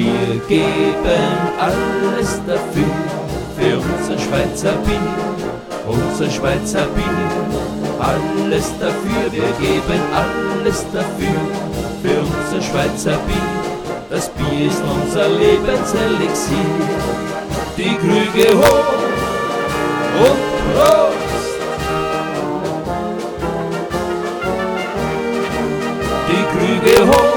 Wir geben alles dafür, für unser Schweizer Bier, unser Schweizer Bier. Alles dafür, wir geben alles dafür, für unser Schweizer Bier. Das Bier ist unser Lebenselixier. Die Krüge hoch und Prost! Die Krüge hoch